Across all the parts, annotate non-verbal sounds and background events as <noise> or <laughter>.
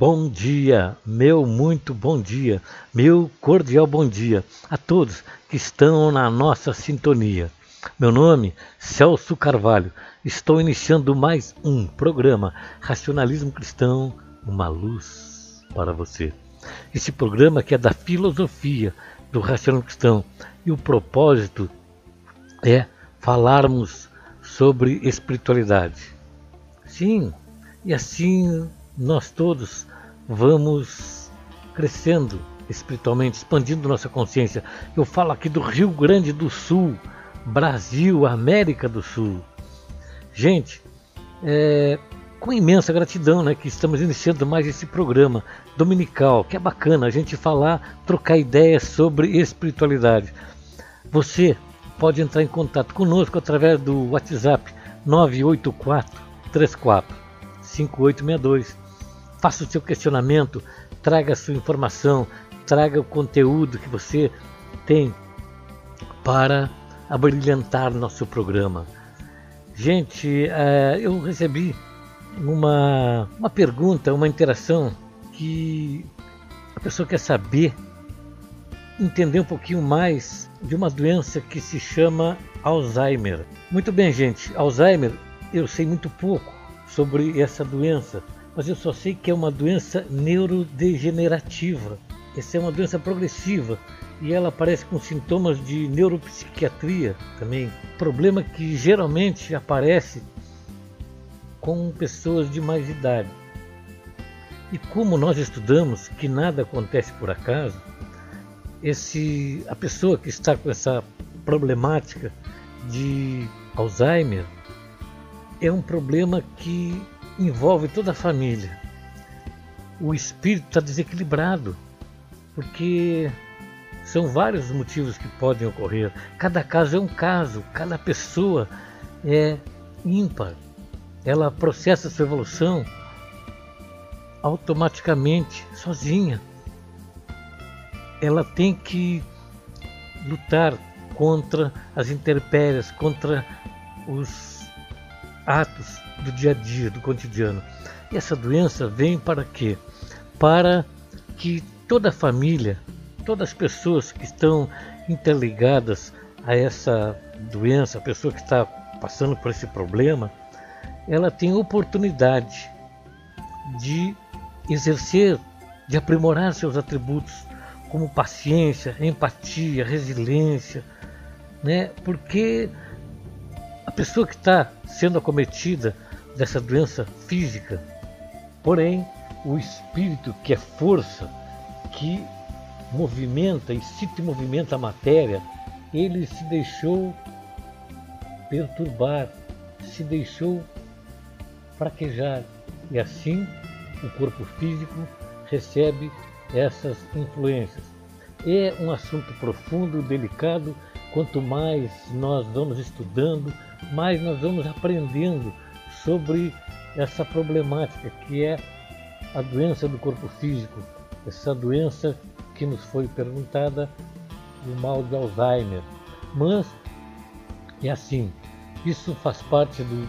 Bom dia, meu muito bom dia, meu cordial bom dia a todos que estão na nossa sintonia. Meu nome Celso Carvalho. Estou iniciando mais um programa Racionalismo Cristão, uma luz para você. Esse programa que é da filosofia do racionalismo cristão e o propósito é falarmos sobre espiritualidade. Sim, e assim nós todos vamos crescendo espiritualmente, expandindo nossa consciência. Eu falo aqui do Rio Grande do Sul, Brasil, América do Sul. Gente, é, com imensa gratidão né, que estamos iniciando mais esse programa dominical, que é bacana a gente falar, trocar ideias sobre espiritualidade. Você pode entrar em contato conosco através do WhatsApp 984 34 5862. Faça o seu questionamento, traga a sua informação, traga o conteúdo que você tem para abrilhantar nosso programa. Gente, é, eu recebi uma, uma pergunta, uma interação que a pessoa quer saber, entender um pouquinho mais de uma doença que se chama Alzheimer. Muito bem, gente, Alzheimer eu sei muito pouco sobre essa doença, mas eu só sei que é uma doença neurodegenerativa. Essa é uma doença progressiva e ela aparece com sintomas de neuropsiquiatria também. Problema que geralmente aparece com pessoas de mais idade. E como nós estudamos que nada acontece por acaso, esse, a pessoa que está com essa problemática de Alzheimer é um problema que envolve toda a família. O espírito está desequilibrado, porque são vários motivos que podem ocorrer. Cada caso é um caso, cada pessoa é ímpar. Ela processa sua evolução automaticamente, sozinha. Ela tem que lutar contra as intempéries, contra os atos do dia a dia, do cotidiano. E essa doença vem para quê? Para que toda a família, todas as pessoas que estão interligadas a essa doença, a pessoa que está passando por esse problema, ela tem oportunidade de exercer, de aprimorar seus atributos como paciência, empatia, resiliência, né? Porque pessoa que está sendo acometida dessa doença física, porém o espírito que é força, que movimenta e se movimenta a matéria, ele se deixou perturbar, se deixou fraquejar e assim o corpo físico recebe essas influências. É um assunto profundo, delicado. Quanto mais nós vamos estudando, mais nós vamos aprendendo sobre essa problemática que é a doença do corpo físico, essa doença que nos foi perguntada, o mal de Alzheimer. Mas é assim, isso faz parte do,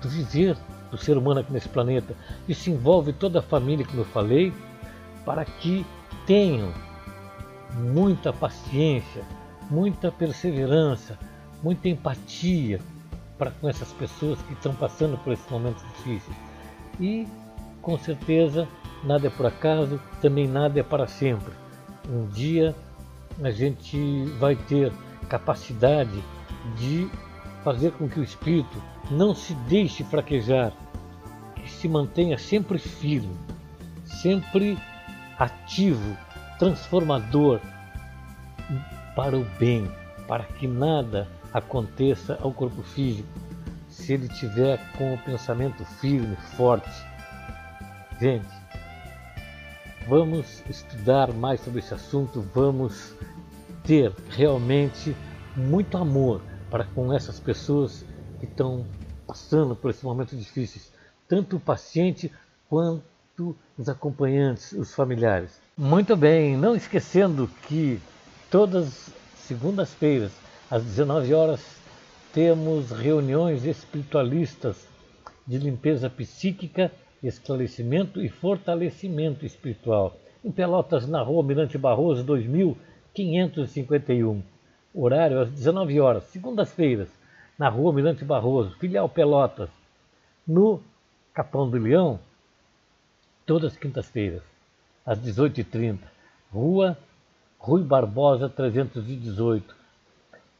do viver do ser humano aqui nesse planeta. Isso envolve toda a família, como eu falei, para que tenham muita paciência, muita perseverança, muita empatia para com essas pessoas que estão passando por esses momentos difíceis. E, com certeza, nada é por acaso, também nada é para sempre. Um dia a gente vai ter capacidade de fazer com que o espírito não se deixe fraquejar, que se mantenha sempre firme, sempre ativo, transformador para o bem, para que nada aconteça ao corpo físico, se ele tiver com o pensamento firme, forte. Gente, vamos estudar mais sobre esse assunto, vamos ter realmente muito amor para com essas pessoas que estão passando por esses momentos difíceis, tanto o paciente quanto os acompanhantes, os familiares. Muito bem, não esquecendo que todas segundas-feiras, às 19 horas, temos reuniões espiritualistas de limpeza psíquica esclarecimento e fortalecimento espiritual. Em Pelotas, na rua Mirante Barroso, 2551. Horário às 19 horas, segundas-feiras, na rua Mirante Barroso, filial Pelotas. No Capão do Leão, todas as quintas-feiras, às 18h30. Rua Rui Barbosa 318.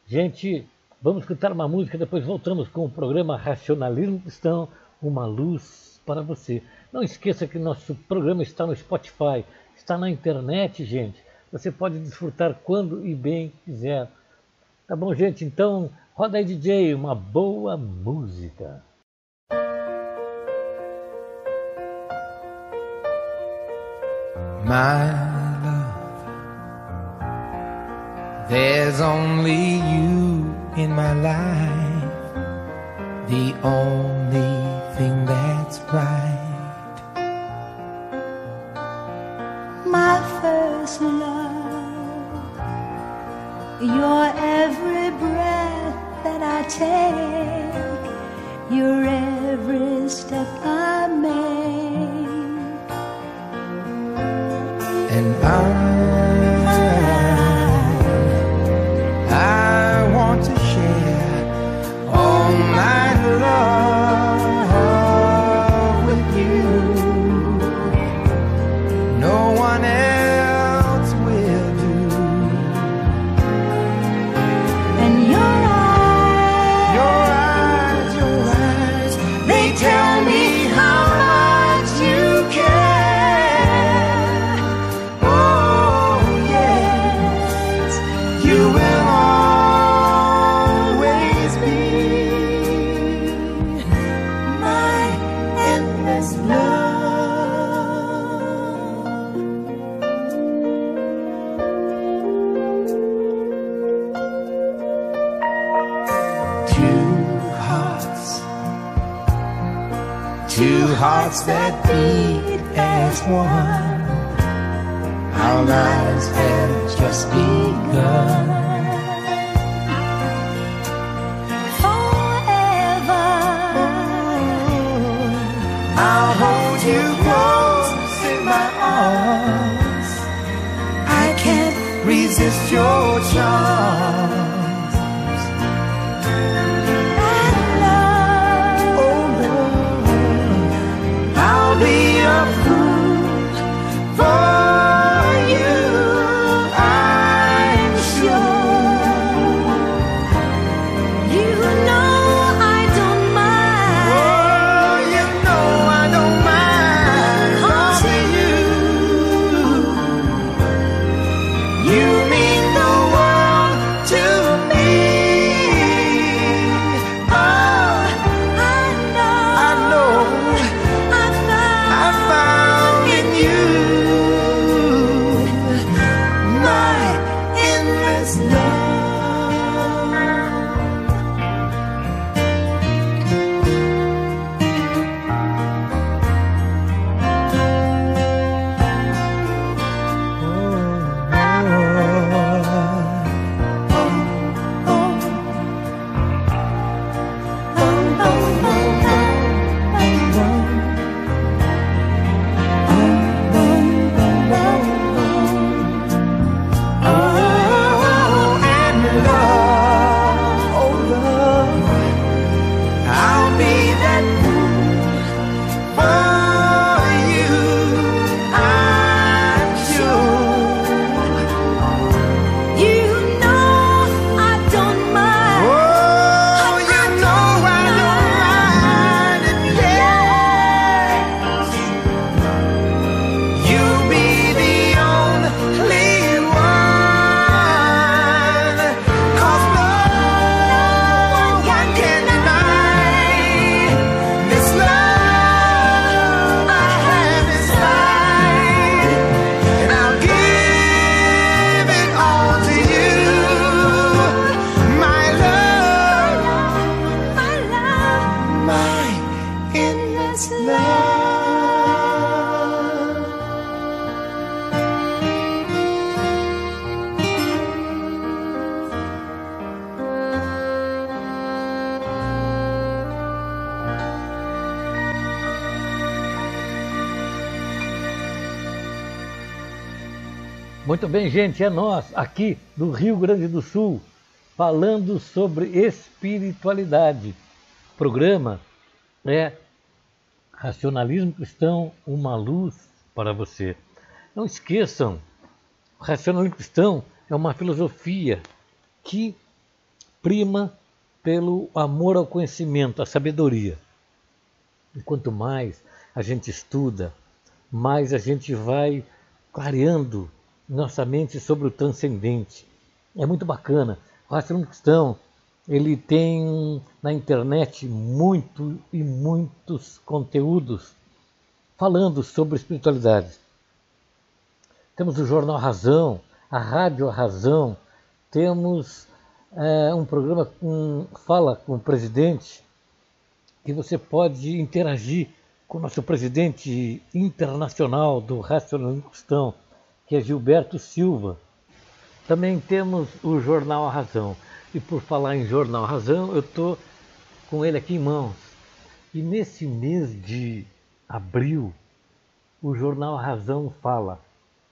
Gente, vamos escutar uma música, depois voltamos com o programa Racionalismo Cristão, uma luz para você. Não esqueça que nosso programa está no Spotify, está na internet, gente. Você pode desfrutar quando e bem quiser. Tá bom, gente? Então, roda aí, DJ, uma boa música. My There's only you in my life, the only thing that's right. Muito bem, gente, é nós aqui do Rio Grande do Sul falando sobre espiritualidade. O programa é Racionalismo Cristão, uma luz para você. Não esqueçam, o racionalismo cristão é uma filosofia que prima pelo amor ao conhecimento, à sabedoria. E quanto mais a gente estuda, mais a gente vai clareando nossa mente sobre o transcendente. É muito bacana. O racionalismo cristão ele tem na internet muito e muitos conteúdos falando sobre espiritualidade. Temos o Jornal Razão, a Rádio Razão, temos é, um programa com fala com o presidente que você pode interagir com o nosso presidente internacional do racionalismo cristão, que é Gilberto Silva. Também temos o Jornal A Razão. E por falar em Jornal A Razão, eu estou com ele aqui em mãos. E nesse mês de abril, o Jornal A Razão fala: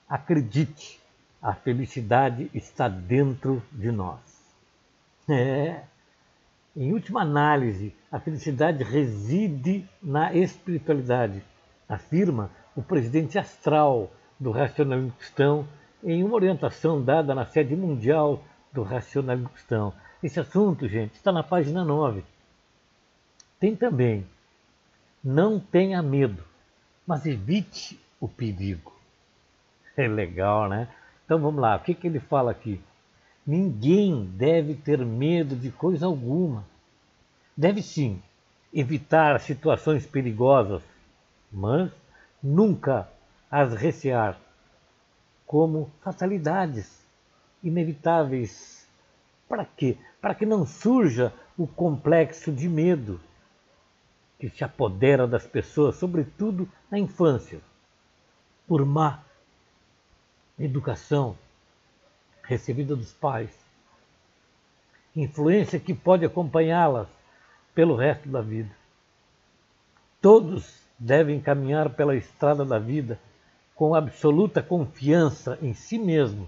acredite, a felicidade está dentro de nós. É. Em última análise, a felicidade reside na espiritualidade, afirma o presidente astral do racionalismo cristão em uma orientação dada na sede mundial do racionalismo cristão. Esse assunto, gente, está na página 9. Tem também, não tenha medo, mas evite o perigo. É legal, né? Então vamos lá, o que, que ele fala aqui? Ninguém deve ter medo de coisa alguma. Deve sim evitar situações perigosas, mas nunca as recear como fatalidades inevitáveis. Para quê? Para que não surja o complexo de medo que se apodera das pessoas, sobretudo na infância, por má educação recebida dos pais, influência que pode acompanhá-las pelo resto da vida. Todos devem caminhar pela estrada da vida com absoluta confiança em si mesmo,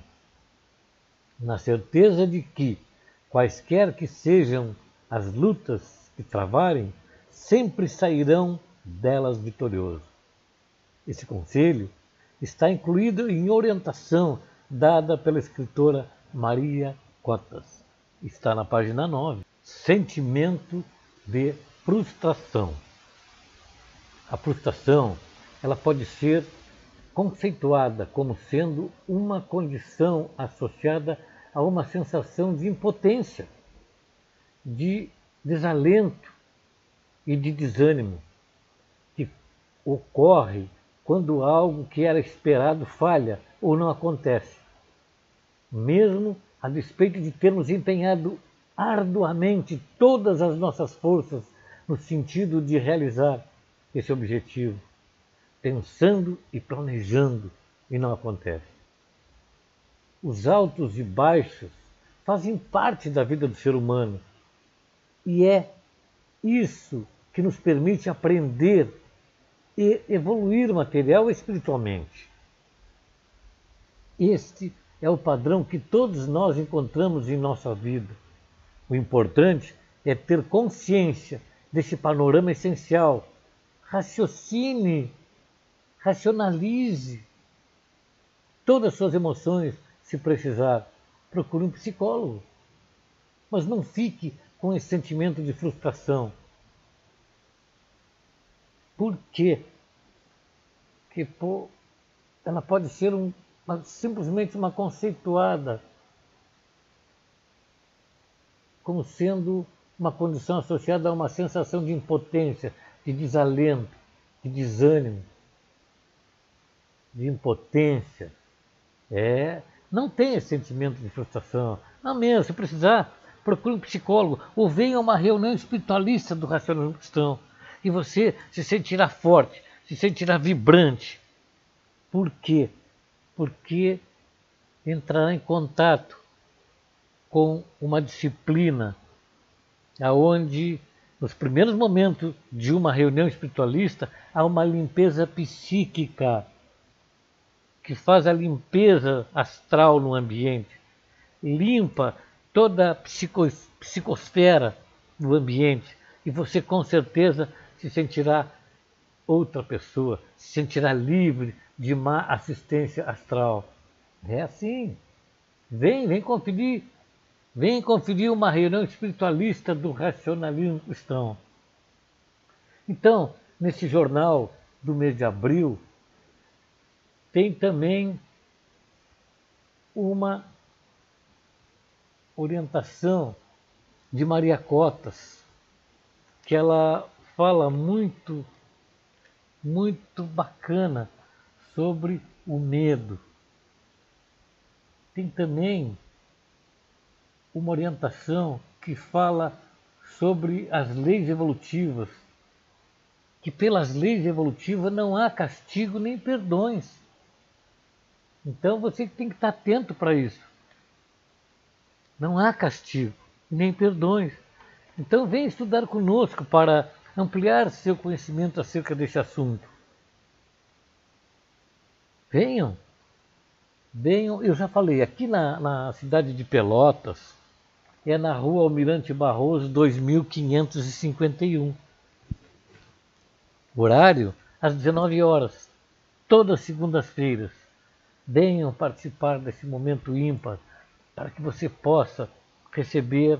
na certeza de que, quaisquer que sejam as lutas que travarem, sempre sairão delas vitoriosos. Esse conselho está incluído em orientação dada pela escritora Maria Cotas. Está na página 9. Sentimento de frustração. A frustração ela pode ser conceituada como sendo uma condição associada a uma sensação de impotência, de desalento e de desânimo que ocorre quando algo que era esperado falha ou não acontece mesmo a despeito de termos empenhado arduamente todas as nossas forças no sentido de realizar esse objetivo, pensando e planejando, e não acontece. Os altos e baixos fazem parte da vida do ser humano e é isso que nos permite aprender e evoluir material e espiritualmente. Este é o padrão que todos nós encontramos em nossa vida. O importante é ter consciência desse panorama essencial. Raciocine, racionalize todas as suas emoções, se precisar. Procure um psicólogo. Mas não fique com esse sentimento de frustração. Por quê? Porque pô, ela pode ser um mas simplesmente uma conceituada como sendo uma condição associada a uma sensação de impotência, de desalento, de desânimo, de impotência. É, não tenha sentimento de frustração. Não mesmo, se precisar, procure um psicólogo ou venha a uma reunião espiritualista do racionalismo cristão e você se sentirá forte, se sentirá vibrante. Por quê? porque entrará em contato com uma disciplina aonde nos primeiros momentos de uma reunião espiritualista há uma limpeza psíquica que faz a limpeza astral no ambiente, limpa toda a psico, psicosfera do ambiente e você com certeza se sentirá outra pessoa, se sentirá livre de má assistência astral. É assim. Vem, vem conferir. Vem conferir uma reunião espiritualista do racionalismo cristão. Então, nesse jornal do mês de abril, tem também uma orientação de Maria Cotas, que ela fala muito, muito bacana sobre o medo. Tem também uma orientação que fala sobre as leis evolutivas, que pelas leis evolutivas não há castigo nem perdões. Então você tem que estar atento para isso. Não há castigo nem perdões. Então venha estudar conosco para ampliar seu conhecimento acerca desse assunto. Venham, venham, eu já falei, aqui na, na cidade de Pelotas, é na rua Almirante Barroso 2551. Horário às 19 horas, todas segundas-feiras. Venham participar desse momento ímpar para que você possa receber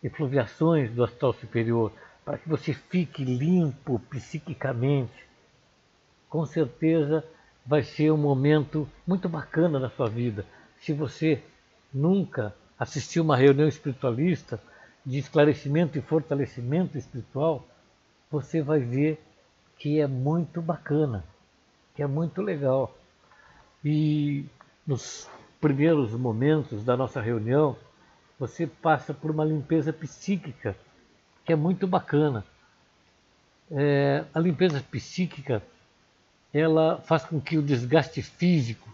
efluviações do astral superior, para que você fique limpo psiquicamente. Com certeza vai ser um momento muito bacana na sua vida. Se você nunca assistiu uma reunião espiritualista de esclarecimento e fortalecimento espiritual, você vai ver que é muito bacana, que é muito legal. E nos primeiros momentos da nossa reunião, você passa por uma limpeza psíquica, que é muito bacana. É, a limpeza psíquica ela faz com que o desgaste físico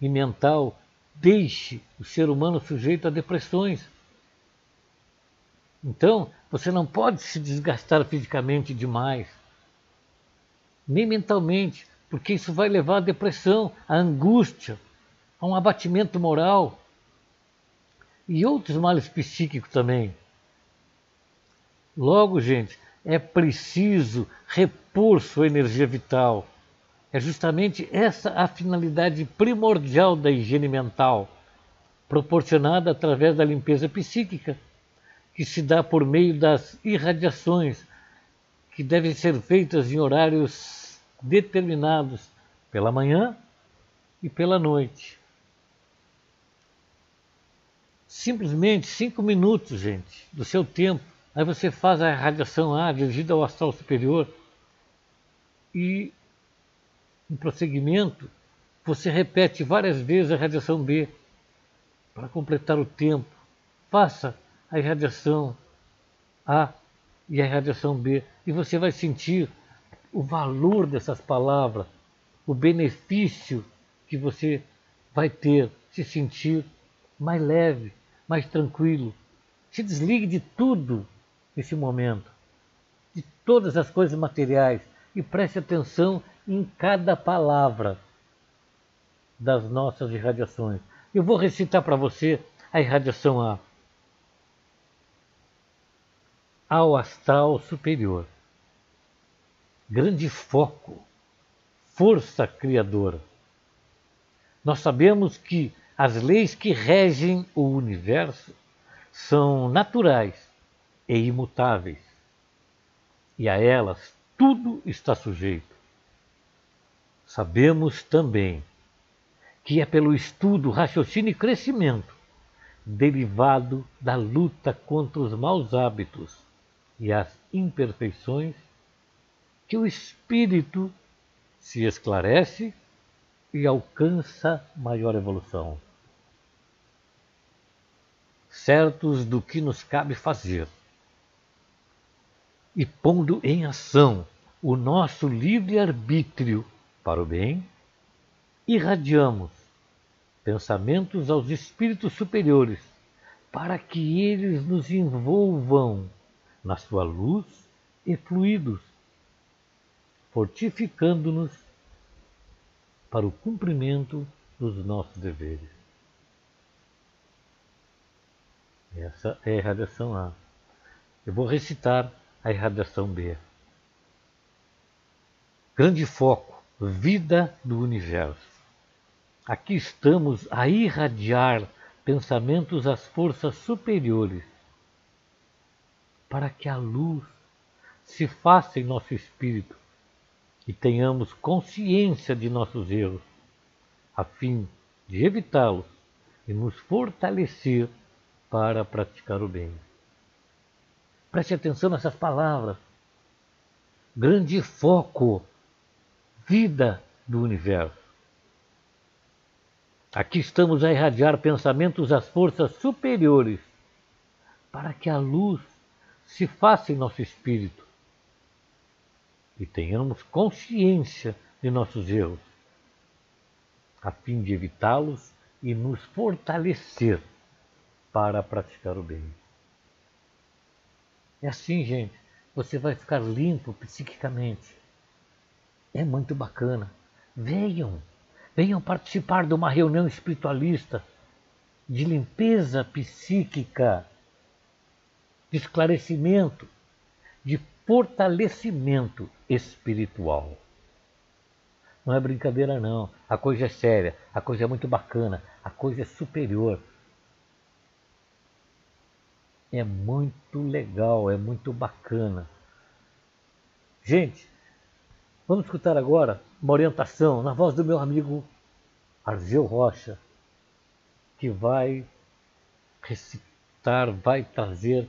e mental deixe o ser humano sujeito a depressões. Então, você não pode se desgastar fisicamente demais, nem mentalmente, porque isso vai levar à depressão, à angústia, a um abatimento moral e outros males psíquicos também. Logo, gente, é preciso repor sua energia vital. É justamente essa a finalidade primordial da higiene mental, proporcionada através da limpeza psíquica, que se dá por meio das irradiações, que devem ser feitas em horários determinados pela manhã e pela noite. Simplesmente cinco minutos, gente, do seu tempo. Aí você faz a radiação A dirigida ao astral superior e, em prosseguimento, você repete várias vezes a radiação B para completar o tempo. Faça a irradiação A e a irradiação B e você vai sentir o valor dessas palavras, o benefício que você vai ter, se sentir mais leve, mais tranquilo. Se desligue de tudo nesse momento, de todas as coisas materiais e preste atenção em cada palavra das nossas irradiações. Eu vou recitar para você a irradiação A. Ao astral superior. Grande foco, força criadora. Nós sabemos que as leis que regem o universo são naturais e imutáveis, e a elas tudo está sujeito. Sabemos também que é pelo estudo, raciocínio e crescimento, derivado da luta contra os maus hábitos e as imperfeições, que o espírito se esclarece e alcança maior evolução. Certos do que nos cabe fazer e pondo em ação o nosso livre-arbítrio para o bem, irradiamos pensamentos aos espíritos superiores para que eles nos envolvam na sua luz e fluidos, fortificando-nos para o cumprimento dos nossos deveres. Essa é a irradiação A. Eu vou recitar a irradiação B. Grande foco, vida do universo. Aqui estamos a irradiar pensamentos às forças superiores, para que a luz se faça em nosso espírito e tenhamos consciência de nossos erros, a fim de evitá-los e nos fortalecer para praticar o bem. Preste atenção nessas palavras. Grande foco, vida do universo. Aqui estamos a irradiar pensamentos às forças superiores, para que a luz se faça em nosso espírito e tenhamos consciência de nossos erros, a fim de evitá-los e nos fortalecer para praticar o bem. É assim, gente, você vai ficar limpo psiquicamente. É muito bacana. Venham! venham participar de uma reunião espiritualista de limpeza psíquica, de esclarecimento, de fortalecimento espiritual. Não é brincadeira, não. A coisa é séria, a coisa é muito bacana, a coisa é superior. É muito legal, é muito bacana. Gente, Vamos escutar agora uma orientação na voz do meu amigo Argel Rocha, que vai recitar, vai trazer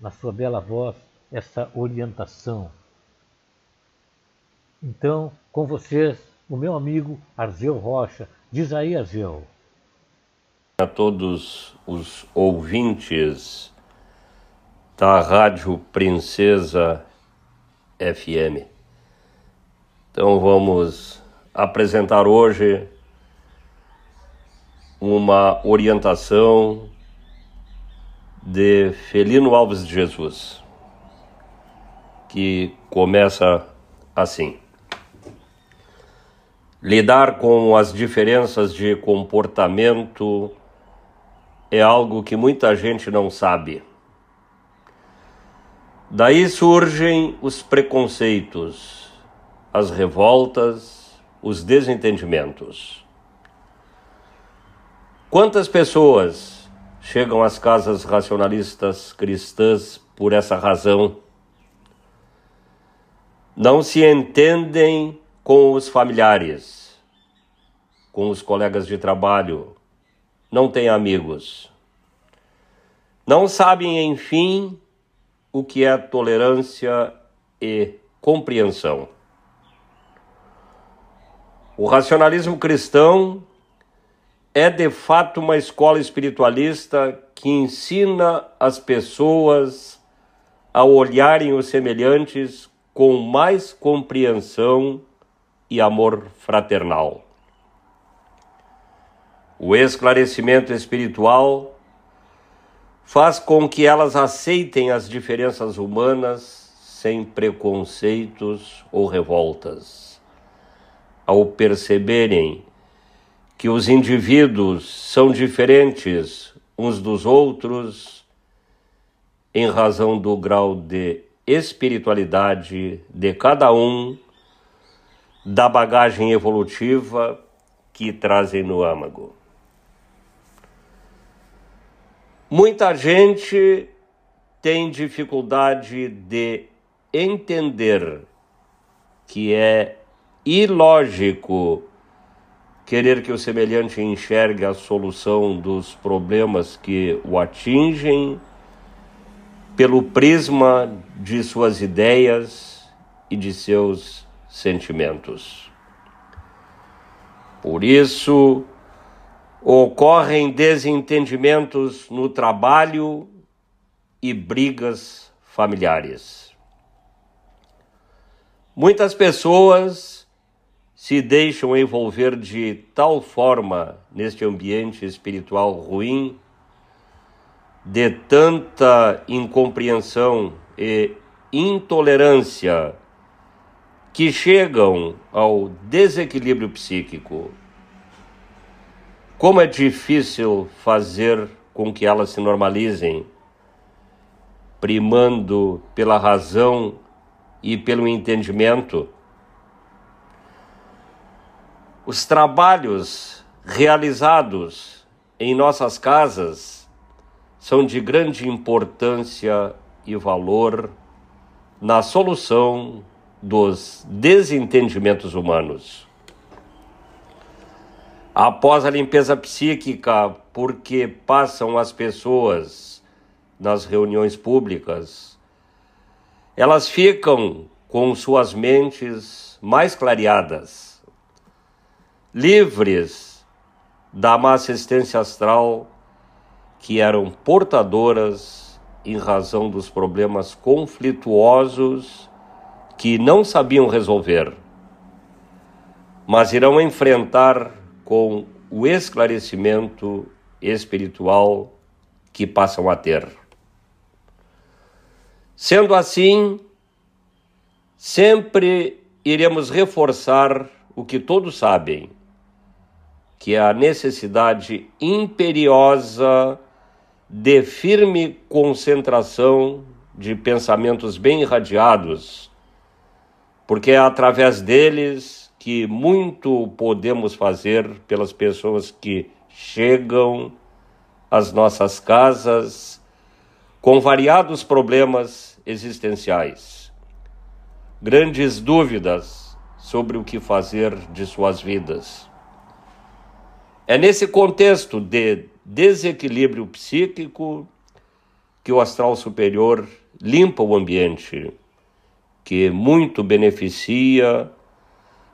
na sua bela voz essa orientação. Então, com vocês, o meu amigo Argel Rocha. Diz aí, Argel. A todos os ouvintes da Rádio Princesa FM. Então vamos apresentar hoje uma orientação de Felino Alves de Jesus, que começa assim: Lidar com as diferenças de comportamento é algo que muita gente não sabe. Daí surgem os preconceitos as revoltas, os desentendimentos. Quantas pessoas chegam às casas racionalistas cristãs por essa razão? Não se entendem com os familiares, com os colegas de trabalho, não têm amigos. Não sabem, enfim, o que é tolerância e compreensão. O racionalismo cristão é de fato uma escola espiritualista que ensina as pessoas a olharem os semelhantes com mais compreensão e amor fraternal. O esclarecimento espiritual faz com que elas aceitem as diferenças humanas sem preconceitos ou revoltas ao perceberem que os indivíduos são diferentes uns dos outros em razão do grau de espiritualidade de cada um, da bagagem evolutiva que trazem no âmago. Muita gente tem dificuldade de entender que é ilógico querer que o semelhante enxergue a solução dos problemas que o atingem pelo prisma de suas ideias e de seus sentimentos. Por isso, ocorrem desentendimentos no trabalho e brigas familiares. Muitas pessoas se deixam envolver de tal forma neste ambiente espiritual ruim, de tanta incompreensão e intolerância, que chegam ao desequilíbrio psíquico, como é difícil fazer com que elas se normalizem, primando pela razão e pelo entendimento. Os trabalhos realizados em nossas casas são de grande importância e valor na solução dos desentendimentos humanos. Após a limpeza psíquica, porque passam as pessoas nas reuniões públicas, elas ficam com suas mentes mais clareadas, livres da má assistência astral que eram portadoras em razão dos problemas conflituosos que não sabiam resolver, mas irão enfrentar com o esclarecimento espiritual que passam a ter. Sendo assim, sempre iremos reforçar o que todos sabem, que é a necessidade imperiosa de firme concentração de pensamentos bem irradiados porque é através deles que muito podemos fazer pelas pessoas que chegam às nossas casas com variados problemas existenciais, grandes dúvidas sobre o que fazer de suas vidas. É nesse contexto de desequilíbrio psíquico que o astral superior limpa o ambiente que muito beneficia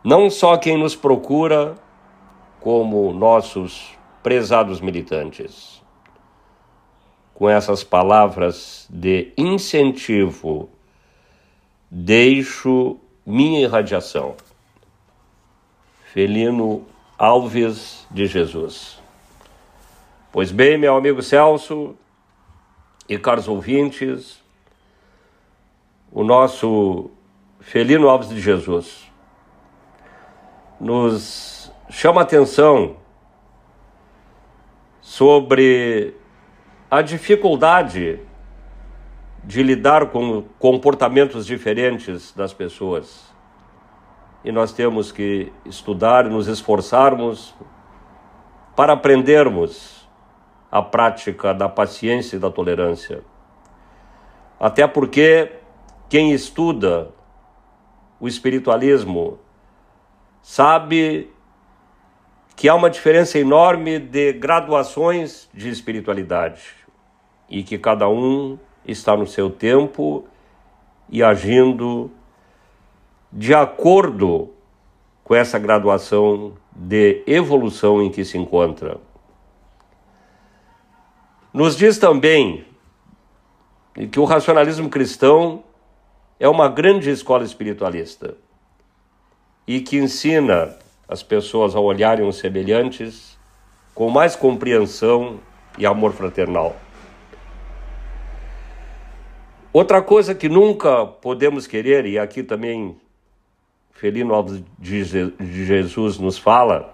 não só quem nos procura, como nossos prezados militantes. Com essas palavras de incentivo, deixo minha irradiação. Felino Alves de Jesus. Pois bem, meu amigo Celso e caros ouvintes, o nosso Felino Alves de Jesus nos chama atenção sobre a dificuldade de lidar com comportamentos diferentes das pessoas. E nós temos que estudar nos esforçarmos para aprendermos a prática da paciência e da tolerância. Até porque quem estuda o espiritualismo sabe que há uma diferença enorme de graduações de espiritualidade e que cada um está no seu tempo e agindo de acordo com essa graduação de evolução em que se encontra. Nos diz também que o racionalismo cristão é uma grande escola espiritualista e que ensina as pessoas a olharem os semelhantes com mais compreensão e amor fraternal. Outra coisa que nunca podemos querer, e aqui também Felino Alves de Jesus nos fala,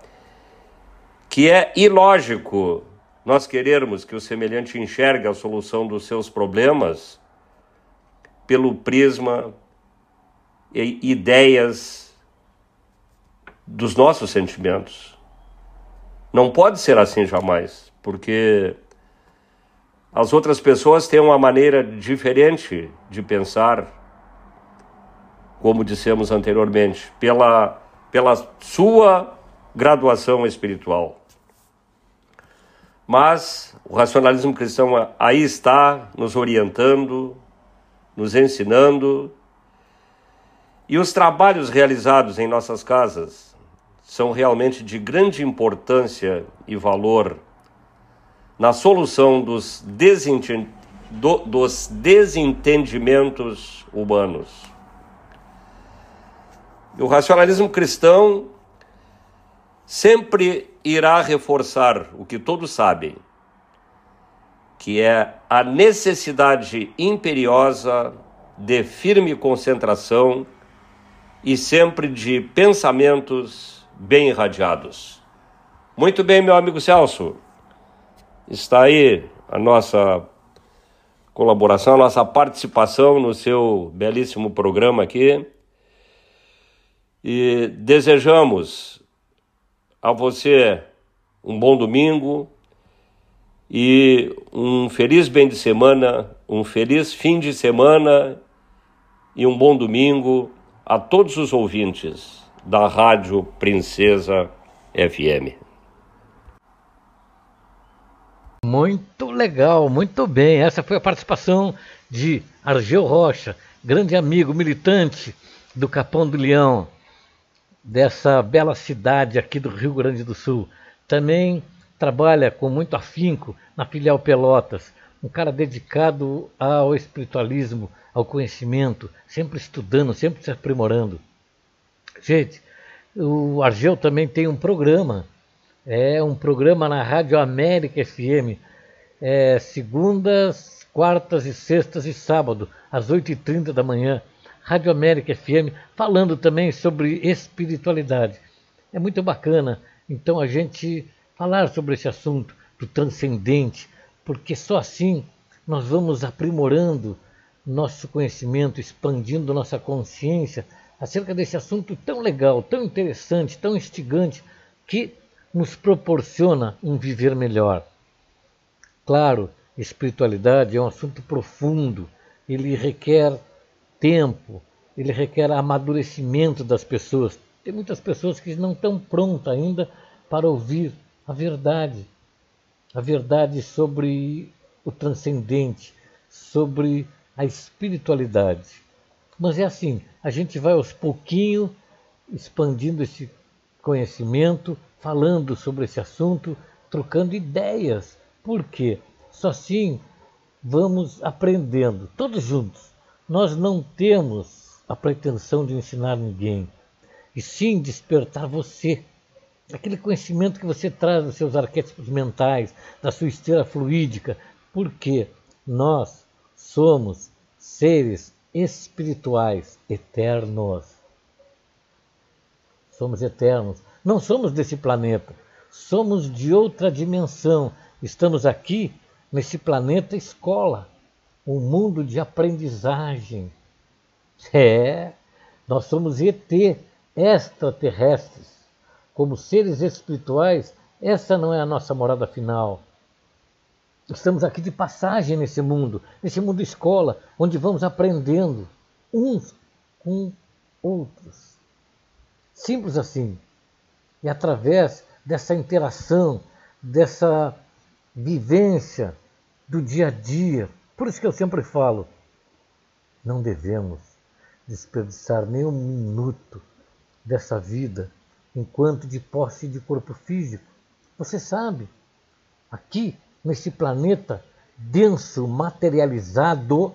que é ilógico nós querermos que o semelhante enxergue a solução dos seus problemas pelo prisma e ideias dos nossos sentimentos. Não pode ser assim jamais, porque as outras pessoas têm uma maneira diferente de pensar, como dissemos anteriormente, pela, pela sua graduação espiritual. Mas o racionalismo cristão aí está nos orientando, nos ensinando. E os trabalhos realizados em nossas casas são realmente de grande importância e valor na solução dos, desenten do, dos desentendimentos humanos. O racionalismo cristão sempre irá reforçar o que todos sabem, que é a necessidade imperiosa de firme concentração e sempre de pensamentos bem irradiados. Muito bem, meu amigo Celso. Está aí a nossa colaboração, a nossa participação no seu belíssimo programa aqui. E desejamos a você um bom domingo e um feliz bem de semana, um feliz fim de semana e um bom domingo a todos os ouvintes da Rádio Princesa FM. Muito legal, muito bem. Essa foi a participação de Argel Rocha, grande amigo militante do Capão do Leão, dessa bela cidade aqui do Rio Grande do Sul. Também trabalha com muito afinco na filial Pelotas, um cara dedicado ao espiritualismo, ao conhecimento, sempre estudando, sempre se aprimorando. Gente, o Argel também tem um programa é um programa na Rádio América FM, é, segundas, quartas e sextas e sábado, às 8h30 da manhã. Rádio América FM, falando também sobre espiritualidade. É muito bacana, então, a gente falar sobre esse assunto do transcendente, porque só assim nós vamos aprimorando nosso conhecimento, expandindo nossa consciência acerca desse assunto tão legal, tão interessante, tão instigante, que nos proporciona um viver melhor. Claro, espiritualidade é um assunto profundo, ele requer tempo, ele requer amadurecimento das pessoas. Tem muitas pessoas que não estão prontas ainda para ouvir a verdade, a verdade sobre o transcendente, sobre a espiritualidade. Mas é assim, a gente vai aos pouquinhos expandindo esse conhecimento, falando sobre esse assunto, trocando ideias. Por quê? Só assim vamos aprendendo, todos juntos. Nós não temos a pretensão de ensinar ninguém, e sim despertar você. Aquele conhecimento que você traz dos seus arquétipos mentais, da sua esteira fluídica, porque nós somos seres espirituais eternos. Somos eternos. Não somos desse planeta, somos de outra dimensão. Estamos aqui nesse planeta escola, um mundo de aprendizagem. É, nós somos ET, extraterrestres. Como seres espirituais, essa não é a nossa morada final. Estamos aqui de passagem nesse mundo, nesse mundo escola, onde vamos aprendendo uns com outros. Simples assim. E através dessa interação, dessa vivência do dia a dia. Por isso que eu sempre falo, não devemos desperdiçar nem um minuto dessa vida enquanto de posse de corpo físico. Você sabe, aqui nesse planeta denso, materializado,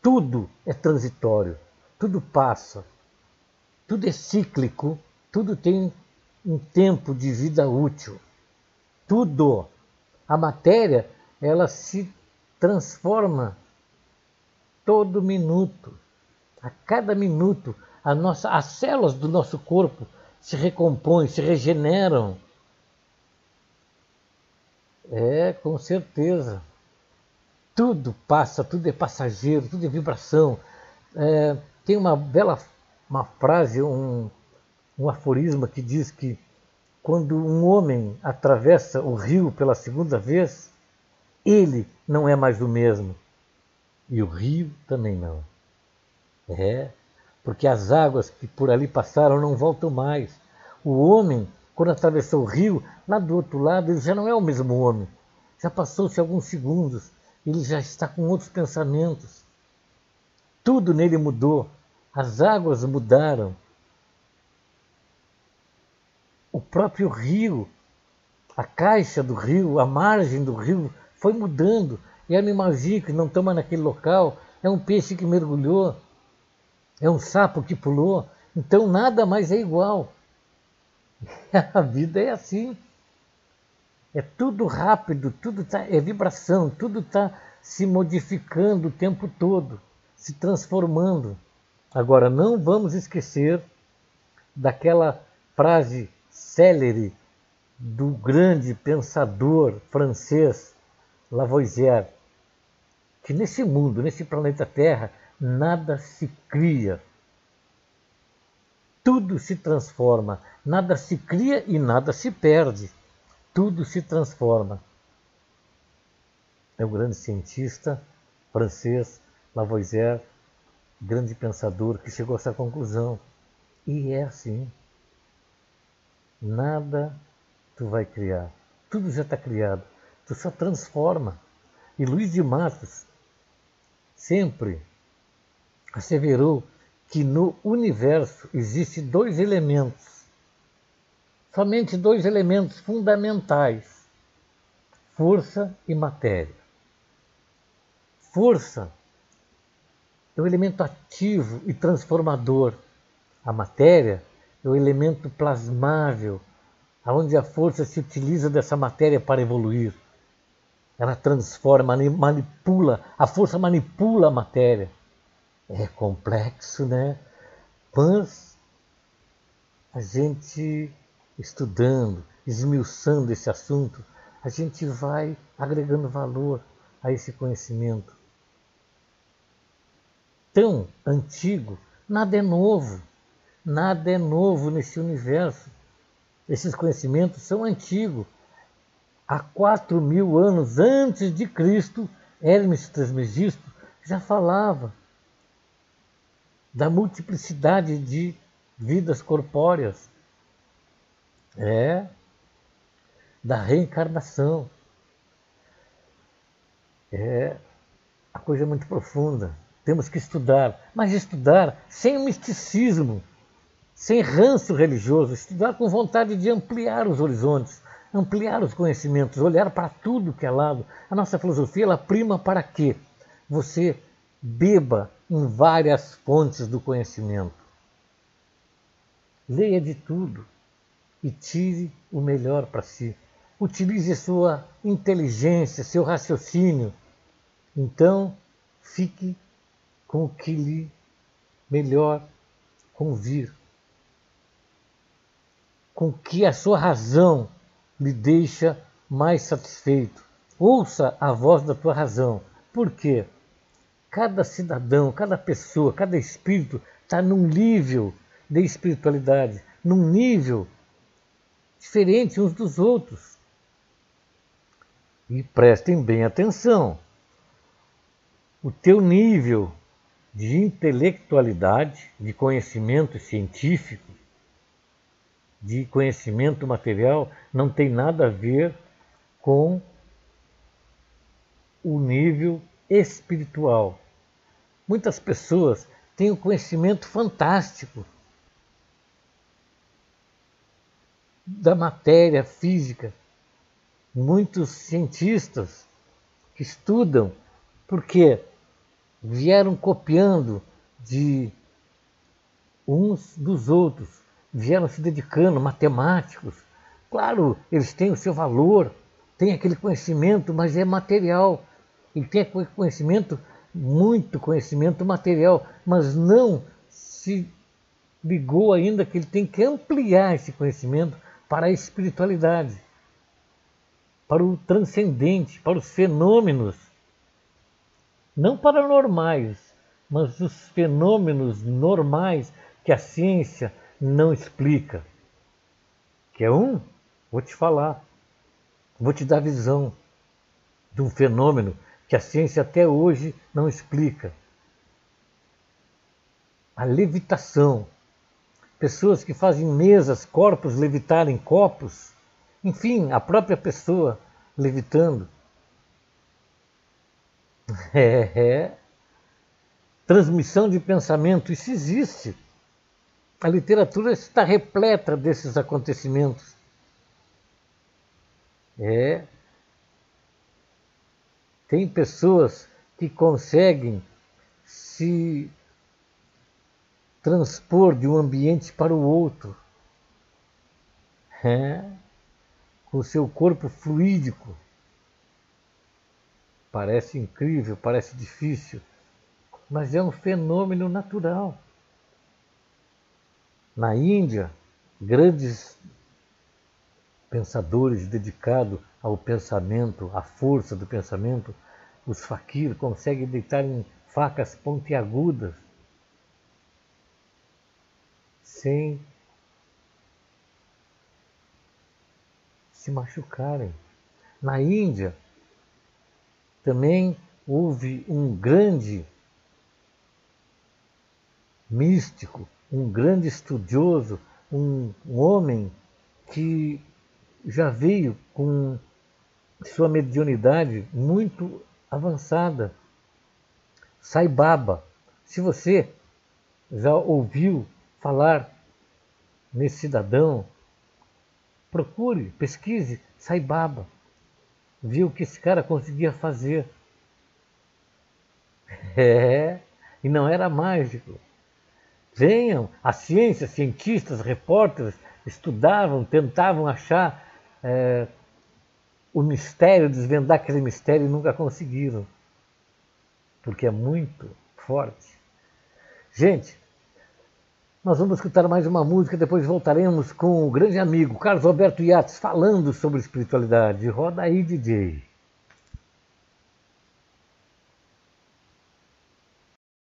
tudo é transitório, tudo passa, tudo é cíclico, tudo tem um tempo de vida útil. Tudo. A matéria, ela se transforma todo minuto. A cada minuto, a nossa, as células do nosso corpo se recompõem, se regeneram. É, com certeza. Tudo passa, tudo é passageiro, tudo é vibração. É, tem uma bela uma frase, um, um aforisma que diz que quando um homem atravessa o rio pela segunda vez, ele não é mais o mesmo. E o rio também não. É, porque as águas que por ali passaram não voltam mais. O homem, quando atravessou o rio, lá do outro lado, ele já não é o mesmo homem. Já passou-se alguns segundos, ele já está com outros pensamentos. Tudo nele mudou. As águas mudaram, o próprio rio, a caixa do rio, a margem do rio foi mudando. Eu me imagino que não estamos naquele local, é um peixe que mergulhou, é um sapo que pulou, então nada mais é igual. <laughs> A vida é assim. É tudo rápido, tudo tá, é vibração, tudo está se modificando o tempo todo, se transformando. Agora, não vamos esquecer daquela frase célere do grande pensador francês Lavoisier, que nesse mundo, nesse planeta Terra, nada se cria. Tudo se transforma. Nada se cria e nada se perde. Tudo se transforma. É o grande cientista francês Lavoisier, grande pensador, que chegou a essa conclusão. E é assim. Nada tu vai criar. Tudo já está criado. Tu só transforma. E Luiz de Matos sempre asseverou que no universo existem dois elementos, somente dois elementos fundamentais: força e matéria. Força é o elemento ativo e transformador. A matéria é o elemento plasmável, onde a força se utiliza dessa matéria para evoluir. Ela transforma, manipula, a força manipula a matéria. É complexo, né? Mas a gente estudando, esmiuçando esse assunto, a gente vai agregando valor a esse conhecimento. Tão antigo, nada é novo. Nada é novo nesse universo. Esses conhecimentos são antigos. Há quatro mil anos antes de Cristo, Hermes Trismegisto já falava da multiplicidade de vidas corpóreas. É, da reencarnação. É, a coisa é muito profunda. Temos que estudar, mas estudar sem misticismo, sem ranço religioso, estudar com vontade de ampliar os horizontes, ampliar os conhecimentos, olhar para tudo que é lado. A nossa filosofia ela prima para quê? Você beba em várias fontes do conhecimento. Leia de tudo e tire o melhor para si. Utilize sua inteligência, seu raciocínio. Então, fique com o que lhe melhor convir com que a sua razão lhe deixa mais satisfeito. Ouça a voz da tua razão. Por quê? Cada cidadão, cada pessoa, cada espírito está num nível de espiritualidade, num nível diferente uns dos outros. E prestem bem atenção. O teu nível de intelectualidade, de conhecimento científico, de conhecimento material não tem nada a ver com o nível espiritual. Muitas pessoas têm um conhecimento fantástico da matéria física. Muitos cientistas que estudam porque vieram copiando de uns dos outros vieram se dedicando, matemáticos. Claro, eles têm o seu valor, têm aquele conhecimento, mas é material. Ele tem conhecimento, muito conhecimento material, mas não se ligou ainda que ele tem que ampliar esse conhecimento para a espiritualidade, para o transcendente, para os fenômenos, não paranormais, mas os fenômenos normais que a ciência não explica. Quer um? Vou te falar. Vou te dar visão de um fenômeno que a ciência até hoje não explica. A levitação. Pessoas que fazem mesas, corpos levitarem copos. Enfim, a própria pessoa levitando. <laughs> É, é. Transmissão de pensamento, isso existe. A literatura está repleta desses acontecimentos. É. Tem pessoas que conseguem se transpor de um ambiente para o outro. É. Com seu corpo fluídico. Parece incrível, parece difícil, mas é um fenômeno natural. Na Índia, grandes pensadores dedicados ao pensamento, à força do pensamento, os fakir conseguem deitar em facas pontiagudas sem se machucarem. Na Índia, também houve um grande místico, um grande estudioso, um, um homem que já veio com sua mediunidade muito avançada. Sai Baba. Se você já ouviu falar nesse cidadão, procure, pesquise Sai Baba. Viu o que esse cara conseguia fazer. <laughs> É, e não era mágico. Venham, a ciência, cientistas, repórteres estudavam, tentavam achar é, o mistério, desvendar aquele mistério e nunca conseguiram. Porque é muito forte. Gente, nós vamos escutar mais uma música, depois voltaremos com o grande amigo Carlos Alberto Yates falando sobre espiritualidade. Roda aí, DJ.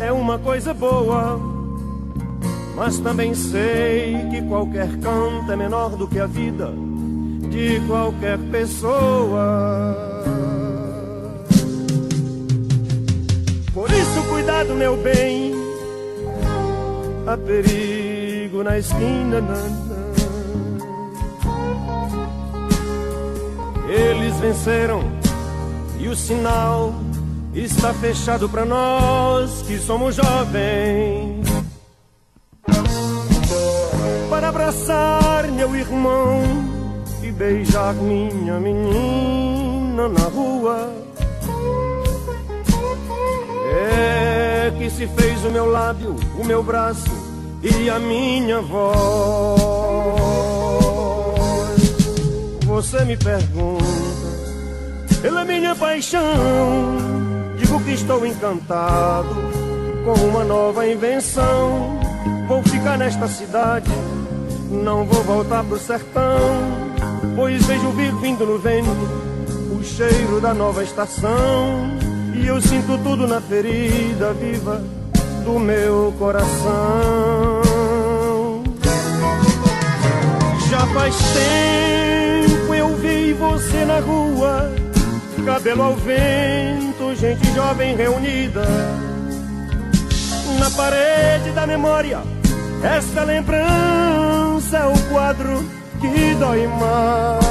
é uma coisa boa. Mas também sei que qualquer canto é menor do que a vida de qualquer pessoa. Por isso, cuidado, meu bem, há perigo na esquina. Eles venceram e o sinal está fechado para nós que somos jovens. Para abraçar meu irmão e beijar minha menina na rua. É que se fez o meu lábio, o meu braço e a minha voz. Você me pergunta pela minha paixão Digo que estou encantado com uma nova invenção. Vou ficar nesta cidade, não vou voltar pro sertão. Pois vejo vir vindo no vento o cheiro da nova estação. E eu sinto tudo na ferida viva do meu coração. Já faz tempo eu vi você na rua cabelo ao vento, gente jovem reunida. Na parede da memória, esta lembrança é o quadro que dói mais.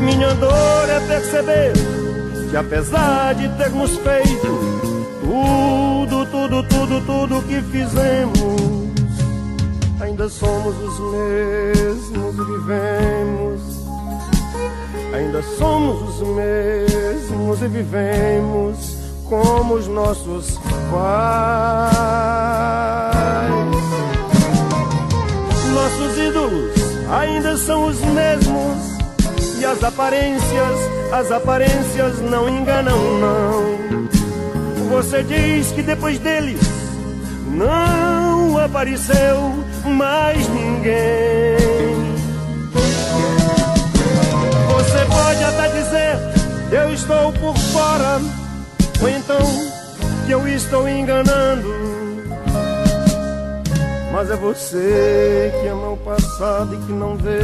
Minha dor é perceber que apesar de termos feito tudo, tudo, tudo, tudo que fizemos, ainda somos os mesmos vivemos Ainda somos os mesmos e vivemos como os nossos pais. Nossos ídolos ainda são os mesmos e as aparências, as aparências não enganam, não. Você diz que depois deles não apareceu mais ninguém. Pode até dizer eu estou por fora, ou então que eu estou enganando. Mas é você que ama o passado e que não vê.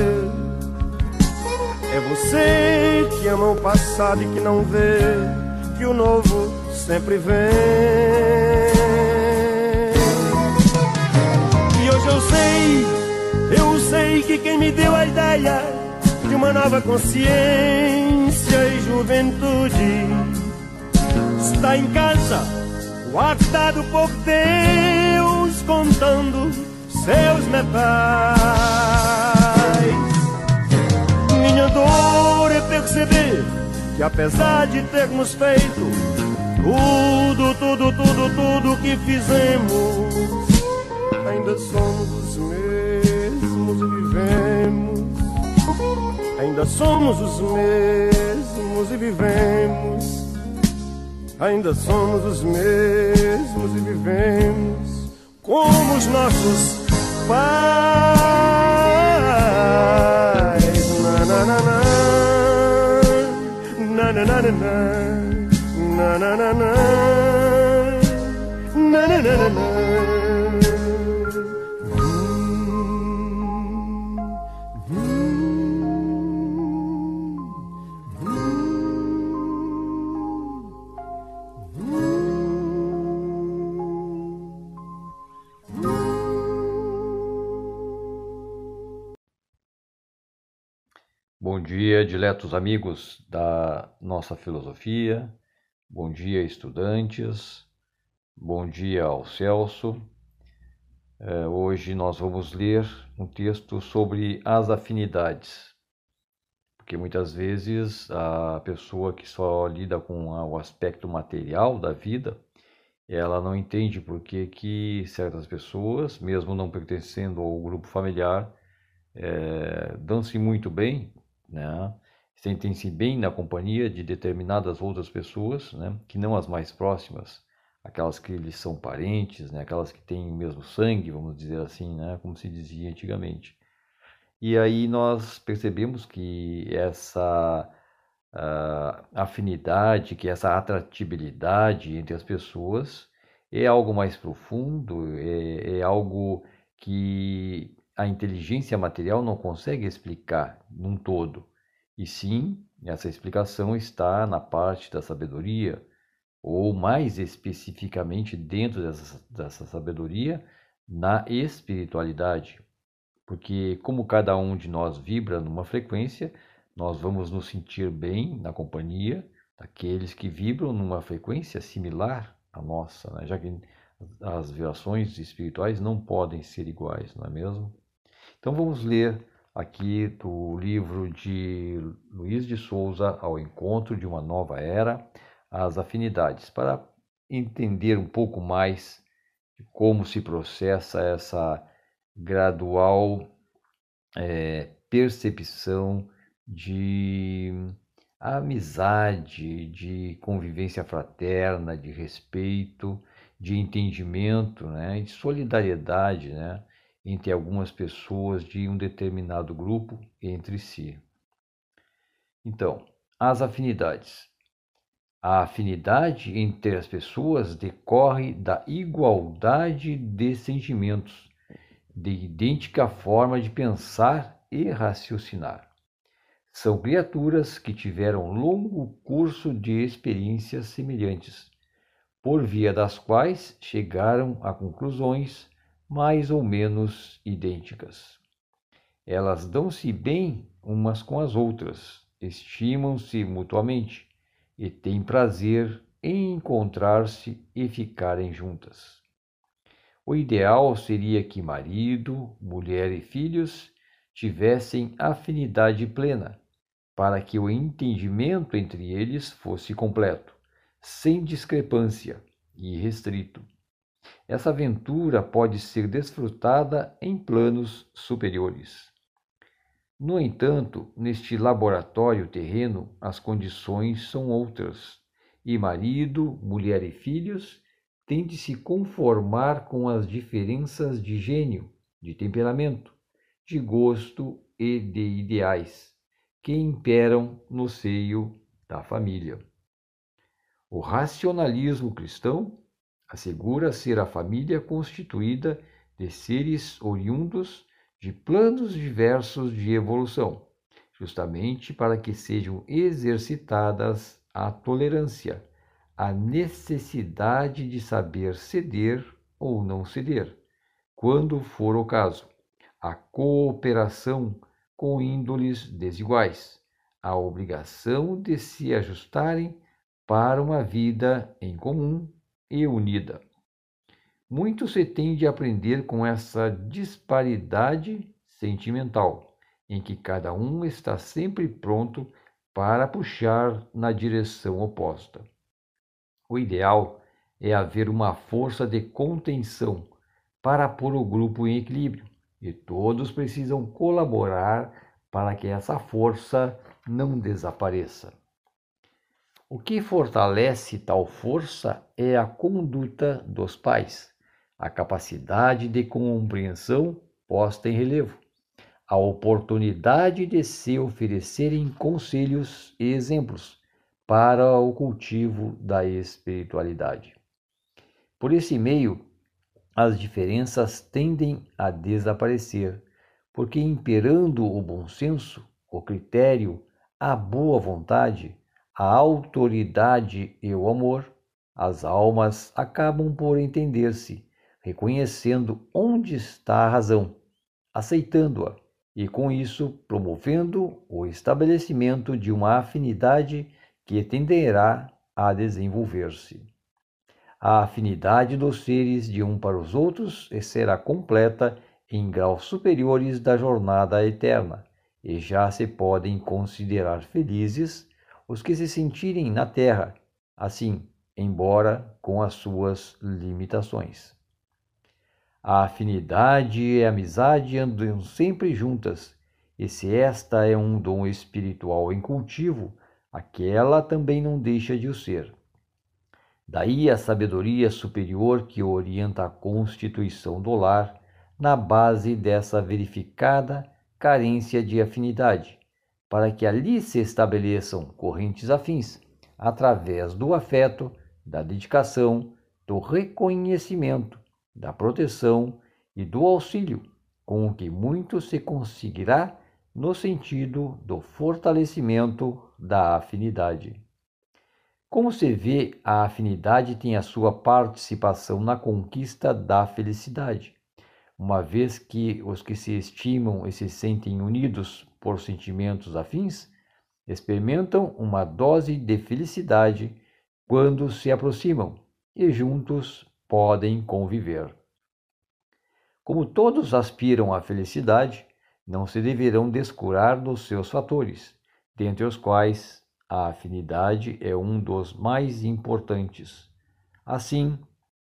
É você que ama o passado e que não vê que o novo sempre vem. E hoje eu sei, eu sei que quem me deu a ideia de uma nova consciência e juventude. Está em casa, guardado por Deus, contando seus metais. Minha dor é perceber que apesar de termos feito tudo, tudo, tudo, tudo que fizemos, ainda somos os mesmos e vivemos. Ainda somos os mesmos e vivemos. Ainda somos os mesmos e vivemos como os nossos pais. Na, na, na, na. Na, na, na, na, na. Na, na, na, na. Na, na, na, na, na. Bom dia, diletos amigos da nossa filosofia. Bom dia, estudantes. Bom dia ao Celso. É, hoje nós vamos ler um texto sobre as afinidades, porque muitas vezes a pessoa que só lida com o aspecto material da vida, ela não entende por que, que certas pessoas, mesmo não pertencendo ao grupo familiar, é, dão-se muito bem né? Sentem-se bem na companhia de determinadas outras pessoas, né? Que não as mais próximas, aquelas que lhes são parentes, né? Aquelas que têm o mesmo sangue, vamos dizer assim, né? Como se dizia antigamente. E aí nós percebemos que essa uh, afinidade, que essa atratibilidade entre as pessoas é algo mais profundo, é, é algo que a inteligência material não consegue explicar num todo. E sim, essa explicação está na parte da sabedoria, ou mais especificamente dentro dessa, dessa sabedoria, na espiritualidade. Porque, como cada um de nós vibra numa frequência, nós vamos nos sentir bem na companhia daqueles que vibram numa frequência similar à nossa, né? já que as vibrações espirituais não podem ser iguais, não é mesmo? Então vamos ler aqui do livro de Luiz de Souza, Ao Encontro de uma Nova Era, as afinidades, para entender um pouco mais de como se processa essa gradual é, percepção de amizade, de convivência fraterna, de respeito, de entendimento, né, de solidariedade, né, entre algumas pessoas de um determinado grupo entre si. Então, as afinidades. A afinidade entre as pessoas decorre da igualdade de sentimentos, de idêntica forma de pensar e raciocinar. São criaturas que tiveram longo curso de experiências semelhantes, por via das quais chegaram a conclusões mais ou menos idênticas. Elas dão-se bem umas com as outras, estimam-se mutuamente e têm prazer em encontrar-se e ficarem juntas. O ideal seria que marido, mulher e filhos tivessem afinidade plena, para que o entendimento entre eles fosse completo, sem discrepância e restrito essa aventura pode ser desfrutada em planos superiores. No entanto, neste laboratório terreno, as condições são outras, e marido, mulher e filhos têm de se conformar com as diferenças de gênio, de temperamento, de gosto e de ideais que imperam no seio da família. O racionalismo cristão assegura ser a família constituída de seres oriundos de planos diversos de evolução, justamente para que sejam exercitadas a tolerância, a necessidade de saber ceder ou não ceder, quando for o caso, a cooperação com índoles desiguais, a obrigação de se ajustarem para uma vida em comum e unida. muito se tende a aprender com essa disparidade sentimental, em que cada um está sempre pronto para puxar na direção oposta. O ideal é haver uma força de contenção para pôr o grupo em equilíbrio, e todos precisam colaborar para que essa força não desapareça. O que fortalece tal força é a conduta dos pais, a capacidade de compreensão posta em relevo, a oportunidade de se oferecerem conselhos e exemplos para o cultivo da espiritualidade. Por esse meio, as diferenças tendem a desaparecer, porque imperando o bom senso, o critério, a boa vontade, a autoridade e o amor, as almas acabam por entender-se, reconhecendo onde está a razão, aceitando-a e, com isso, promovendo o estabelecimento de uma afinidade que tenderá a desenvolver-se. A afinidade dos seres de um para os outros será completa em graus superiores da jornada eterna, e já se podem considerar felizes os que se sentirem na terra, assim, embora com as suas limitações. A afinidade e a amizade andam sempre juntas, e se esta é um dom espiritual em cultivo, aquela também não deixa de o ser. Daí a sabedoria superior que orienta a constituição do lar na base dessa verificada carência de afinidade, para que ali se estabeleçam correntes afins, através do afeto, da dedicação, do reconhecimento, da proteção e do auxílio, com o que muito se conseguirá no sentido do fortalecimento da afinidade. Como se vê, a afinidade tem a sua participação na conquista da felicidade, uma vez que os que se estimam e se sentem unidos por sentimentos afins, experimentam uma dose de felicidade quando se aproximam e juntos podem conviver. Como todos aspiram à felicidade, não se deverão descurar dos seus fatores, dentre os quais a afinidade é um dos mais importantes. Assim,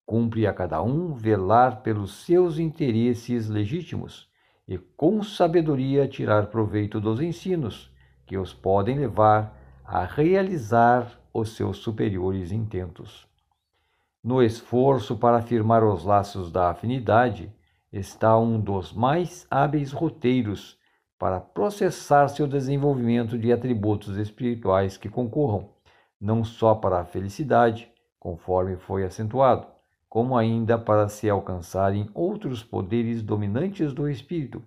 cumpre a cada um velar pelos seus interesses legítimos e com sabedoria tirar proveito dos ensinos que os podem levar a realizar os seus superiores intentos. No esforço para afirmar os laços da afinidade está um dos mais hábeis roteiros para processar seu desenvolvimento de atributos espirituais que concorram não só para a felicidade, conforme foi acentuado, como ainda para se alcançarem outros poderes dominantes do espírito,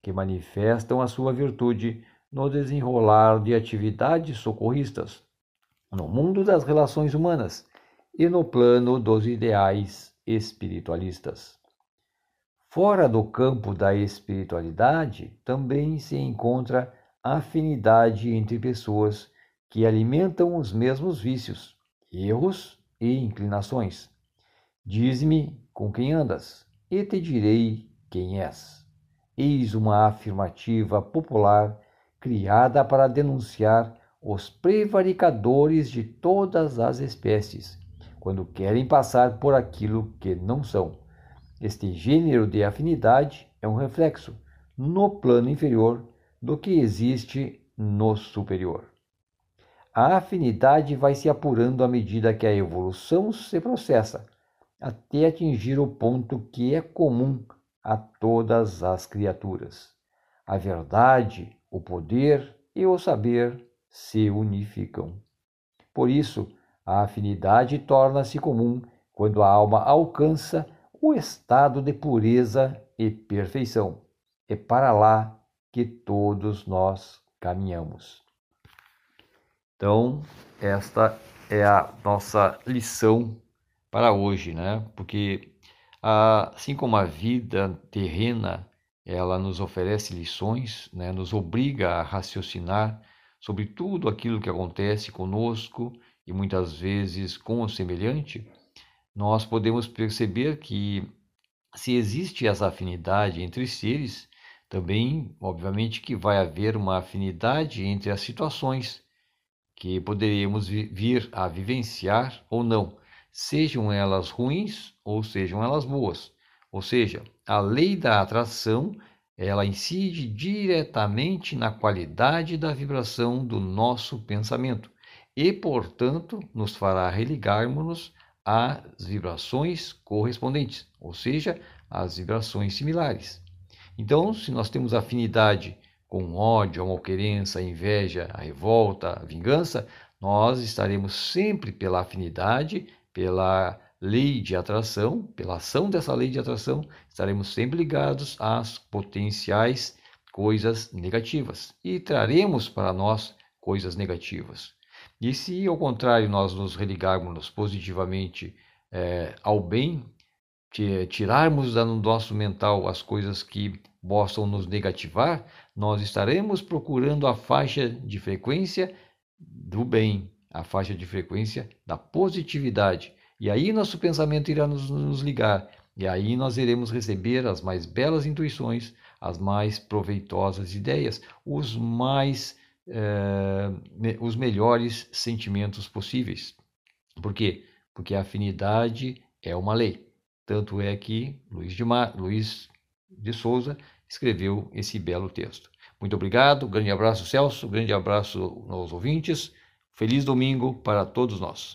que manifestam a sua virtude no desenrolar de atividades socorristas, no mundo das relações humanas e no plano dos ideais espiritualistas. Fora do campo da espiritualidade, também se encontra afinidade entre pessoas que alimentam os mesmos vícios, erros e inclinações Diz-me com quem andas, e te direi quem és. Eis uma afirmativa popular criada para denunciar os prevaricadores de todas as espécies, quando querem passar por aquilo que não são. Este gênero de afinidade é um reflexo, no plano inferior, do que existe no superior. A afinidade vai se apurando à medida que a evolução se processa até atingir o ponto que é comum a todas as criaturas. A verdade, o poder e o saber se unificam. Por isso, a afinidade torna-se comum quando a alma alcança o estado de pureza e perfeição. É para lá que todos nós caminhamos. Então, esta é a nossa lição para hoje, né? Porque assim como a vida terrena ela nos oferece lições, né? Nos obriga a raciocinar sobre tudo aquilo que acontece conosco e muitas vezes com o semelhante. nós podemos perceber que se existe essa afinidade entre seres, também, obviamente, que vai haver uma afinidade entre as situações que poderíamos vir a vivenciar ou não, sejam elas ruins ou sejam elas boas. Ou seja, a lei da atração, ela incide diretamente na qualidade da vibração do nosso pensamento e, portanto, nos fará religarmos-nos às vibrações correspondentes, ou seja, às vibrações similares. Então, se nós temos afinidade com ódio, a malquerença, a inveja, a revolta, a vingança, nós estaremos sempre pela afinidade, pela lei de atração, pela ação dessa lei de atração, estaremos sempre ligados às potenciais coisas negativas e traremos para nós coisas negativas. E se, ao contrário, nós nos religarmos positivamente é, ao bem, tirarmos do nosso mental as coisas que possam nos negativar, nós estaremos procurando a faixa de frequência do bem, a faixa de frequência da positividade. E aí nosso pensamento irá nos, nos ligar, e aí nós iremos receber as mais belas intuições, as mais proveitosas ideias, os mais eh, os melhores sentimentos possíveis. Por quê? Porque a afinidade é uma lei. Tanto é que Luiz de. Luiz de Souza escreveu esse belo texto. Muito obrigado, grande abraço, Celso, grande abraço aos ouvintes. Feliz domingo para todos nós.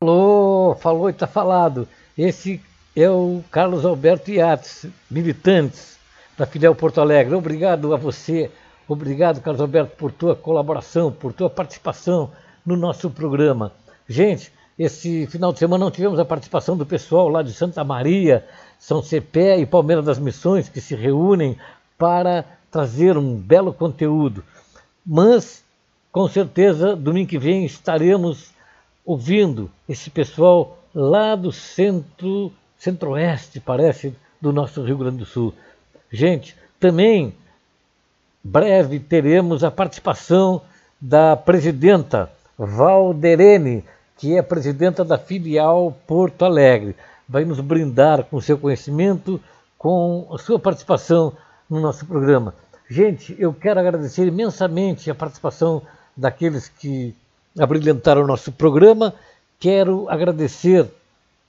Falou, falou e está falado. Esse é o Carlos Alberto Iates, militantes da Fidel Porto Alegre. Obrigado a você, obrigado, Carlos Alberto, por tua colaboração, por tua participação no nosso programa. Gente, esse final de semana não tivemos a participação do pessoal lá de Santa Maria, São Cepé e Palmeiras das Missões, que se reúnem para trazer um belo conteúdo. Mas, com certeza, domingo que vem estaremos ouvindo esse pessoal lá do centro, centro-oeste, parece, do nosso Rio Grande do Sul. Gente, também breve teremos a participação da presidenta Valderene que é presidenta da filial Porto Alegre. Vai nos brindar com seu conhecimento, com a sua participação no nosso programa. Gente, eu quero agradecer imensamente a participação daqueles que abrilhantaram o nosso programa. Quero agradecer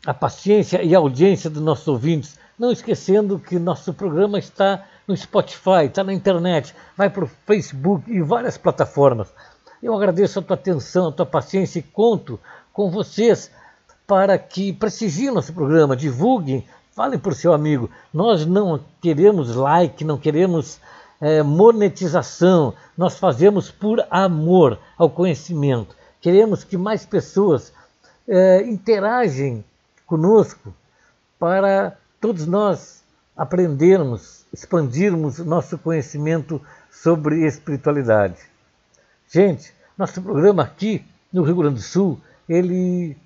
a paciência e a audiência dos nossos ouvintes. Não esquecendo que nosso programa está no Spotify, está na internet, vai para o Facebook e várias plataformas. Eu agradeço a tua atenção, a tua paciência e conto com vocês para que prestigiem nosso programa, divulguem, falem para o seu amigo. Nós não queremos like, não queremos é, monetização, nós fazemos por amor ao conhecimento. Queremos que mais pessoas é, interagem conosco para todos nós aprendermos, expandirmos nosso conhecimento sobre espiritualidade. Gente, nosso programa aqui no Rio Grande do Sul ele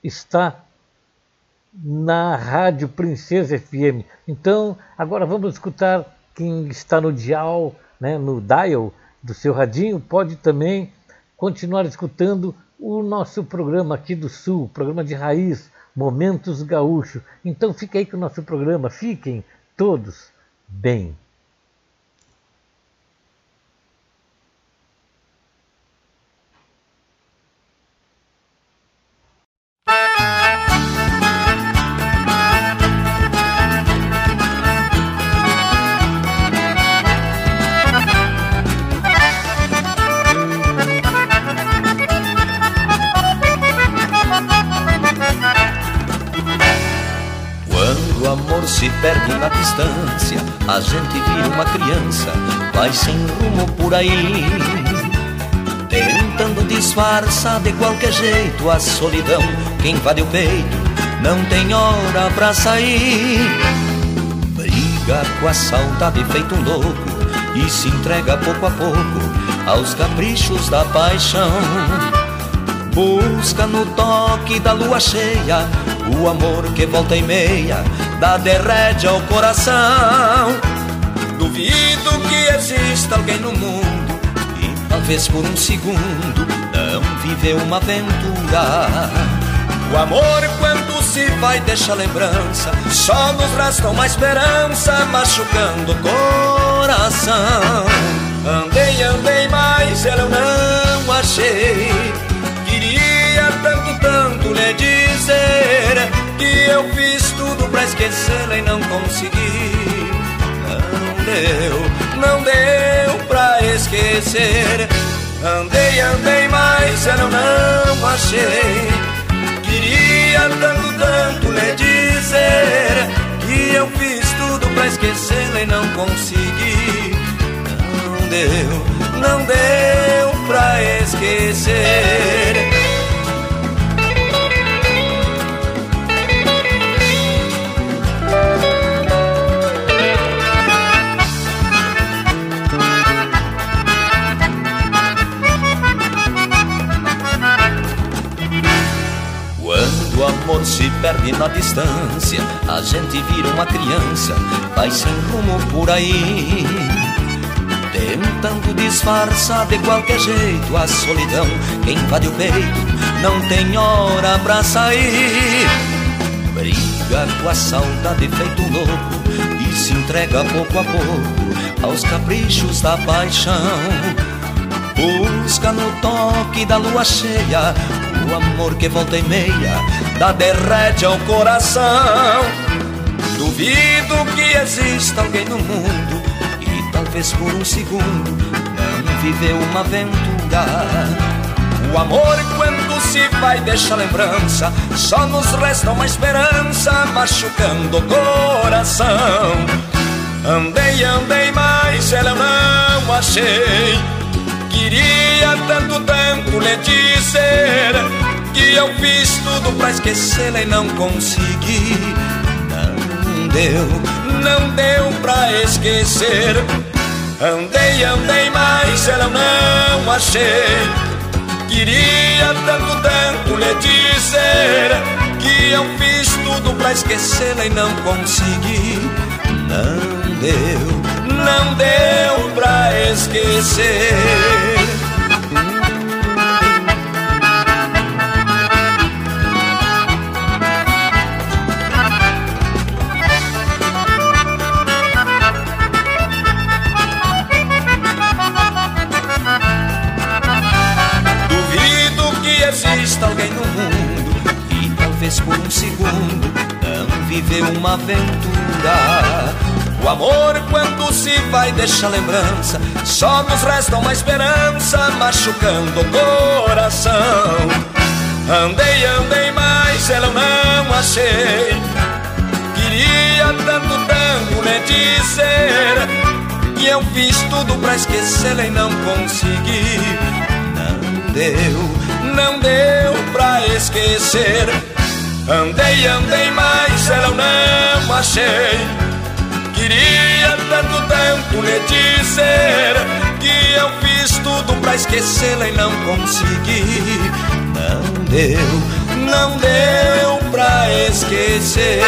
está na Rádio Princesa FM. Então, agora vamos escutar quem está no dial, né, no dial do seu radinho, pode também continuar escutando o nosso programa aqui do Sul, programa de raiz, Momentos Gaúcho. Então fique aí com o nosso programa, fiquem todos bem. Por aí. Tentando disfarçar de qualquer jeito a solidão que invade o peito, não tem hora pra sair. Briga com a saudade feito um louco e se entrega pouco a pouco aos caprichos da paixão. Busca no toque da lua cheia o amor que volta e meia dá derrete ao coração. Duvido que exista alguém no mundo e talvez por um segundo não viveu uma aventura. O amor quando se vai deixa lembrança. Só nos resta uma esperança Machucando o coração. Andei, andei, mas ela eu não achei. Queria tanto, tanto lhe dizer Que eu fiz tudo pra esquecê-la e não consegui deu, não deu pra esquecer. Andei, andei, mas eu não achei. Queria tanto, tanto lhe dizer Que eu fiz tudo pra esquecê-la e não consegui. Não deu, não deu pra esquecer amor se perde na distância, a gente vira uma criança, vai sem rumo por aí. Tentando disfarçar de qualquer jeito a solidão que invade o peito, não tem hora pra sair. Briga com a saudade feito louco e se entrega pouco a pouco aos caprichos da paixão. Busca no toque da lua cheia o amor que volta e meia dá derrete ao coração. Duvido que exista alguém no mundo e talvez por um segundo não viveu uma aventura. O amor quando se vai deixa lembrança, só nos resta uma esperança machucando o coração. Andei, andei, mas ela não achei. Queria tanto, tanto lhe dizer Que eu fiz tudo pra esquecê-la e não consegui Não deu, não deu pra esquecer. Andei, andei, mas ela não achei. Queria tanto, tanto lhe dizer Que eu fiz tudo pra esquecê-la e não consegui. Não deu, não deu pra esquecer. Talvez por um segundo não viveu uma aventura o amor, quando se vai, deixa lembrança. Só nos resta uma esperança, machucando o coração. Andei, andei, mas ela não achei. Queria tanto, tanto lhe dizer. Que eu fiz tudo pra esquecê-la e não consegui. Não deu, não deu pra esquecer. Andei, andei, mas ela não achei. Queria tanto tempo lhe dizer Que eu fiz tudo pra esquecê-la e não consegui Não deu, não deu pra esquecer